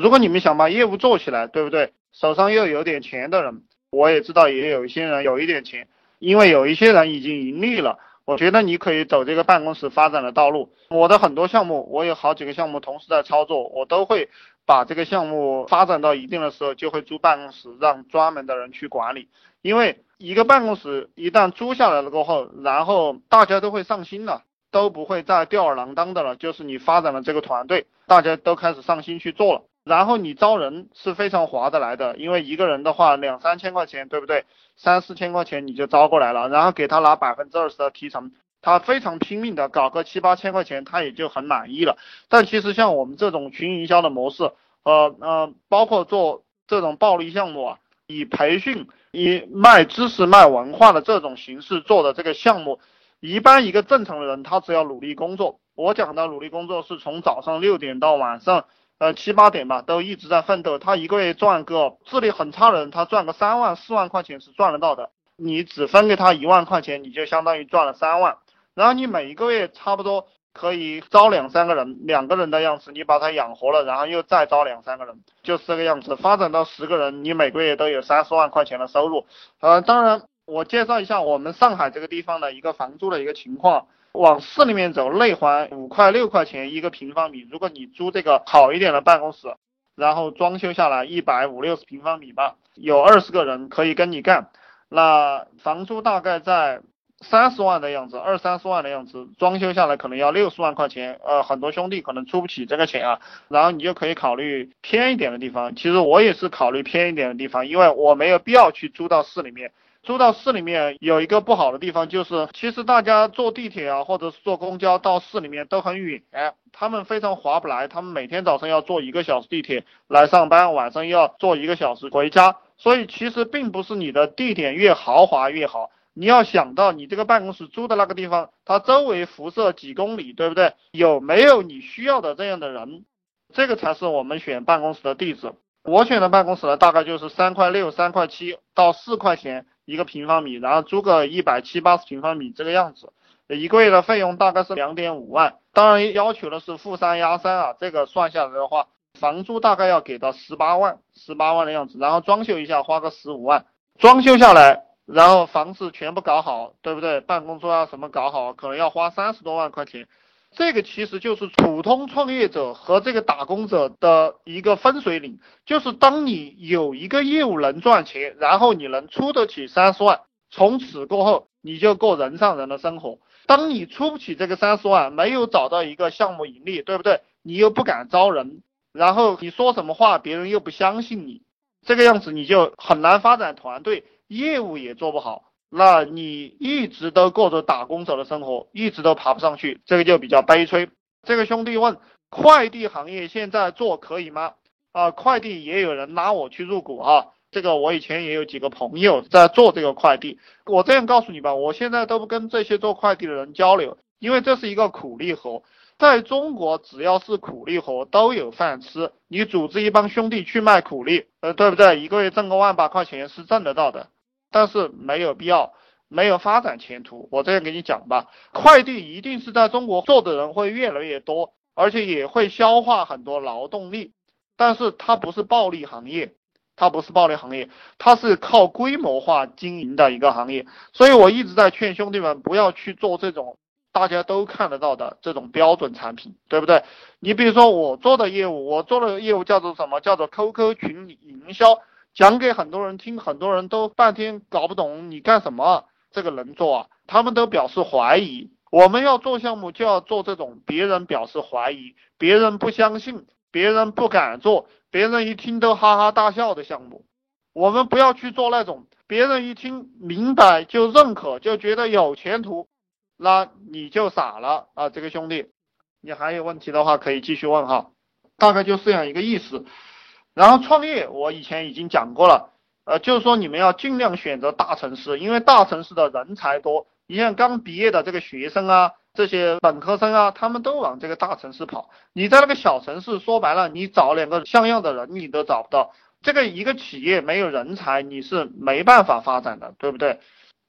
如果你们想把业务做起来，对不对？手上又有点钱的人，我也知道也有一些人有一点钱，因为有一些人已经盈利了。我觉得你可以走这个办公室发展的道路。我的很多项目，我有好几个项目同时在操作，我都会把这个项目发展到一定的时候，就会租办公室，让专门的人去管理。因为一个办公室一旦租下来了过后，然后大家都会上心了，都不会再吊儿郎当的了。就是你发展了这个团队，大家都开始上心去做了。然后你招人是非常划得来的，因为一个人的话两三千块钱，对不对？三四千块钱你就招过来了，然后给他拿百分之二十的提成，他非常拼命的搞个七八千块钱，他也就很满意了。但其实像我们这种群营销的模式，呃呃，包括做这种暴利项目啊，以培训、以卖知识、卖文化的这种形式做的这个项目，一般一个正常的人他只要努力工作，我讲的努力工作是从早上六点到晚上。呃，七八点吧，都一直在奋斗。他一个月赚个智力很差的人，他赚个三万四万块钱是赚得到的。你只分给他一万块钱，你就相当于赚了三万。然后你每一个月差不多可以招两三个人，两个人的样子，你把他养活了，然后又再招两三个人，就是这个样子。发展到十个人，你每个月都有三四万块钱的收入。呃，当然，我介绍一下我们上海这个地方的一个房租的一个情况。往市里面走，内环五块六块钱一个平方米。如果你租这个好一点的办公室，然后装修下来一百五六十平方米吧，有二十个人可以跟你干，那房租大概在三十万的样子，二三十万的样子，装修下来可能要六十万块钱。呃，很多兄弟可能出不起这个钱啊，然后你就可以考虑偏一点的地方。其实我也是考虑偏一点的地方，因为我没有必要去租到市里面。租到市里面有一个不好的地方，就是其实大家坐地铁啊，或者是坐公交到市里面都很远，他们非常划不来。他们每天早上要坐一个小时地铁来上班，晚上要坐一个小时回家。所以其实并不是你的地点越豪华越好，你要想到你这个办公室租的那个地方，它周围辐射几公里，对不对？有没有你需要的这样的人？这个才是我们选办公室的地址。我选的办公室呢，大概就是三块六、三块七到四块钱。一个平方米，然后租个一百七八十平方米这个样子，一个月的费用大概是两点五万，当然要求的是负三压三啊，这个算下来的话，房租大概要给到十八万，十八万的样子，然后装修一下花个十五万，装修下来，然后房子全部搞好，对不对？办公桌啊什么搞好，可能要花三十多万块钱。这个其实就是普通创业者和这个打工者的一个分水岭，就是当你有一个业务能赚钱，然后你能出得起三十万，从此过后你就过人上人的生活。当你出不起这个三十万，没有找到一个项目盈利，对不对？你又不敢招人，然后你说什么话别人又不相信你，这个样子你就很难发展团队，业务也做不好。那你一直都过着打工者的生活，一直都爬不上去，这个就比较悲催。这个兄弟问，快递行业现在做可以吗？啊，快递也有人拉我去入股啊。这个我以前也有几个朋友在做这个快递。我这样告诉你吧，我现在都不跟这些做快递的人交流，因为这是一个苦力活。在中国，只要是苦力活都有饭吃。你组织一帮兄弟去卖苦力，呃，对不对？一个月挣个万把块钱是挣得到的。但是没有必要，没有发展前途。我这样给你讲吧，快递一定是在中国做的人会越来越多，而且也会消化很多劳动力。但是它不是暴利行业，它不是暴利行业，它是靠规模化经营的一个行业。所以我一直在劝兄弟们不要去做这种大家都看得到的这种标准产品，对不对？你比如说我做的业务，我做的业务叫做什么？叫做 QQ 群营销。讲给很多人听，很多人都半天搞不懂你干什么，这个能做啊？他们都表示怀疑。我们要做项目，就要做这种别人表示怀疑、别人不相信、别人不敢做、别人一听都哈哈大笑的项目。我们不要去做那种别人一听明白就认可，就觉得有前途，那你就傻了啊！这个兄弟，你还有问题的话可以继续问哈，大概就是这样一个意思。然后创业，我以前已经讲过了，呃，就是说你们要尽量选择大城市，因为大城市的人才多。你像刚毕业的这个学生啊，这些本科生啊，他们都往这个大城市跑。你在那个小城市，说白了，你找两个像样的人你都找不到。这个一个企业没有人才，你是没办法发展的，对不对？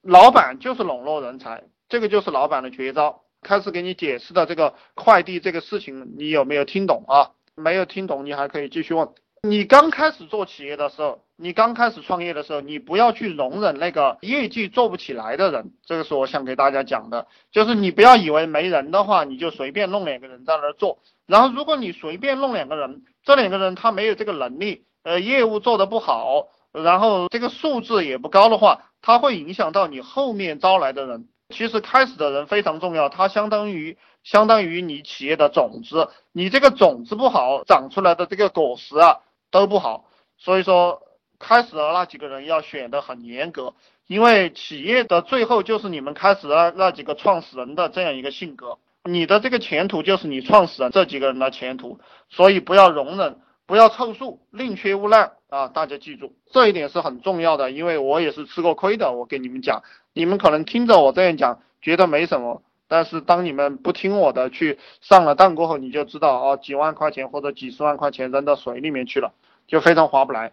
老板就是笼络人才，这个就是老板的绝招。开始给你解释的这个快递这个事情，你有没有听懂啊？没有听懂，你还可以继续问。你刚开始做企业的时候，你刚开始创业的时候，你不要去容忍那个业绩做不起来的人。这个是我想给大家讲的，就是你不要以为没人的话，你就随便弄两个人在那儿做。然后如果你随便弄两个人，这两个人他没有这个能力，呃，业务做得不好，然后这个素质也不高的话，他会影响到你后面招来的人。其实开始的人非常重要，他相当于相当于你企业的种子，你这个种子不好，长出来的这个果实啊都不好。所以说，开始的那几个人要选的很严格，因为企业的最后就是你们开始的那几个创始人的这样一个性格，你的这个前途就是你创始人这几个人的前途，所以不要容忍。不要凑数，宁缺毋滥啊！大家记住这一点是很重要的，因为我也是吃过亏的。我跟你们讲，你们可能听着我这样讲，觉得没什么，但是当你们不听我的，去上了当过后，你就知道哦，几万块钱或者几十万块钱扔到水里面去了，就非常划不来。